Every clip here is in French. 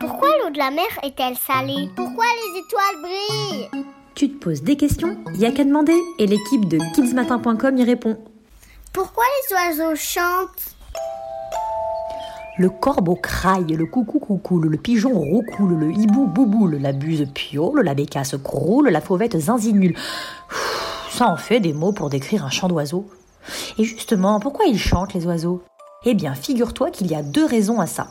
Pourquoi l'eau de la mer est-elle salée? Pourquoi les étoiles brillent? Tu te poses des questions Y a qu'à demander et l'équipe de kidsmatin.com y répond. Pourquoi les oiseaux chantent? Le corbeau craille, le coucou coucoule, le pigeon roucoule, le hibou bouboule, la buse piole, la bécasse croule, la fauvette zinzinule. Ça en fait des mots pour décrire un chant d'oiseau. Et justement, pourquoi ils chantent les oiseaux? Eh bien, figure-toi qu'il y a deux raisons à ça.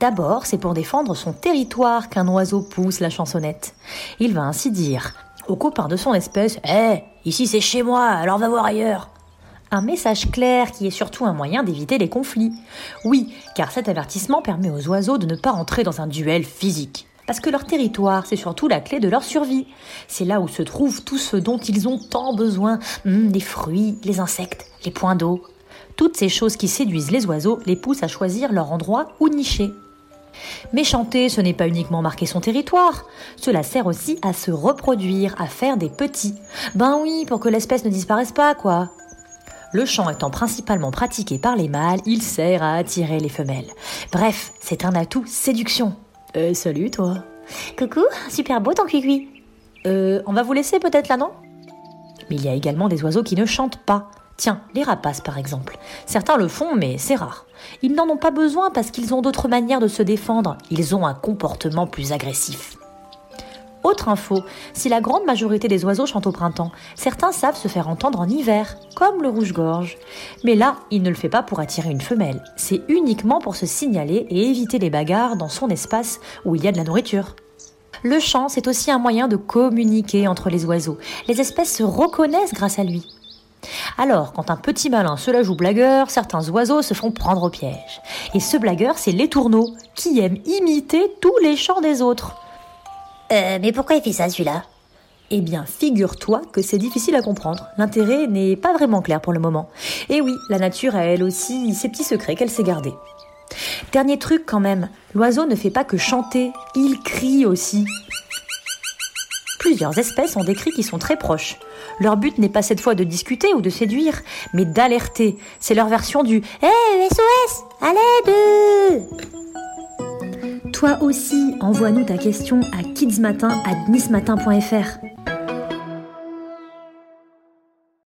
D'abord, c'est pour défendre son territoire qu'un oiseau pousse la chansonnette. Il va ainsi dire aux copains de son espèce Eh, ici c'est chez moi, alors va voir ailleurs un message clair qui est surtout un moyen d'éviter les conflits. Oui, car cet avertissement permet aux oiseaux de ne pas entrer dans un duel physique. Parce que leur territoire, c'est surtout la clé de leur survie. C'est là où se trouve tout ce dont ils ont tant besoin. Hum, les fruits, les insectes, les points d'eau. Toutes ces choses qui séduisent les oiseaux les poussent à choisir leur endroit où nicher. Mais chanter, ce n'est pas uniquement marquer son territoire. Cela sert aussi à se reproduire, à faire des petits. Ben oui, pour que l'espèce ne disparaisse pas, quoi. Le chant étant principalement pratiqué par les mâles, il sert à attirer les femelles. Bref, c'est un atout séduction. Euh, salut toi. Coucou, super beau ton cuicui. Euh, on va vous laisser peut-être là, non? Mais il y a également des oiseaux qui ne chantent pas. Tiens, les rapaces par exemple. Certains le font, mais c'est rare. Ils n'en ont pas besoin parce qu'ils ont d'autres manières de se défendre. Ils ont un comportement plus agressif. Autre info, si la grande majorité des oiseaux chantent au printemps, certains savent se faire entendre en hiver, comme le rouge-gorge. Mais là, il ne le fait pas pour attirer une femelle, c'est uniquement pour se signaler et éviter les bagarres dans son espace où il y a de la nourriture. Le chant, c'est aussi un moyen de communiquer entre les oiseaux. Les espèces se reconnaissent grâce à lui. Alors, quand un petit malin se la joue blagueur, certains oiseaux se font prendre au piège. Et ce blagueur, c'est l'étourneau, qui aime imiter tous les chants des autres. Euh, mais pourquoi il fait ça celui-là? Eh bien, figure-toi que c'est difficile à comprendre. L'intérêt n'est pas vraiment clair pour le moment. Et oui, la nature a elle aussi ses petits secrets qu'elle sait garder. Dernier truc quand même, l'oiseau ne fait pas que chanter, il crie aussi. Plusieurs espèces ont des cris qui sont très proches. Leur but n'est pas cette fois de discuter ou de séduire, mais d'alerter. C'est leur version du Hé, SOS À l'aide Toi aussi, envoie-nous ta question à kidsmatin@nismatin.fr.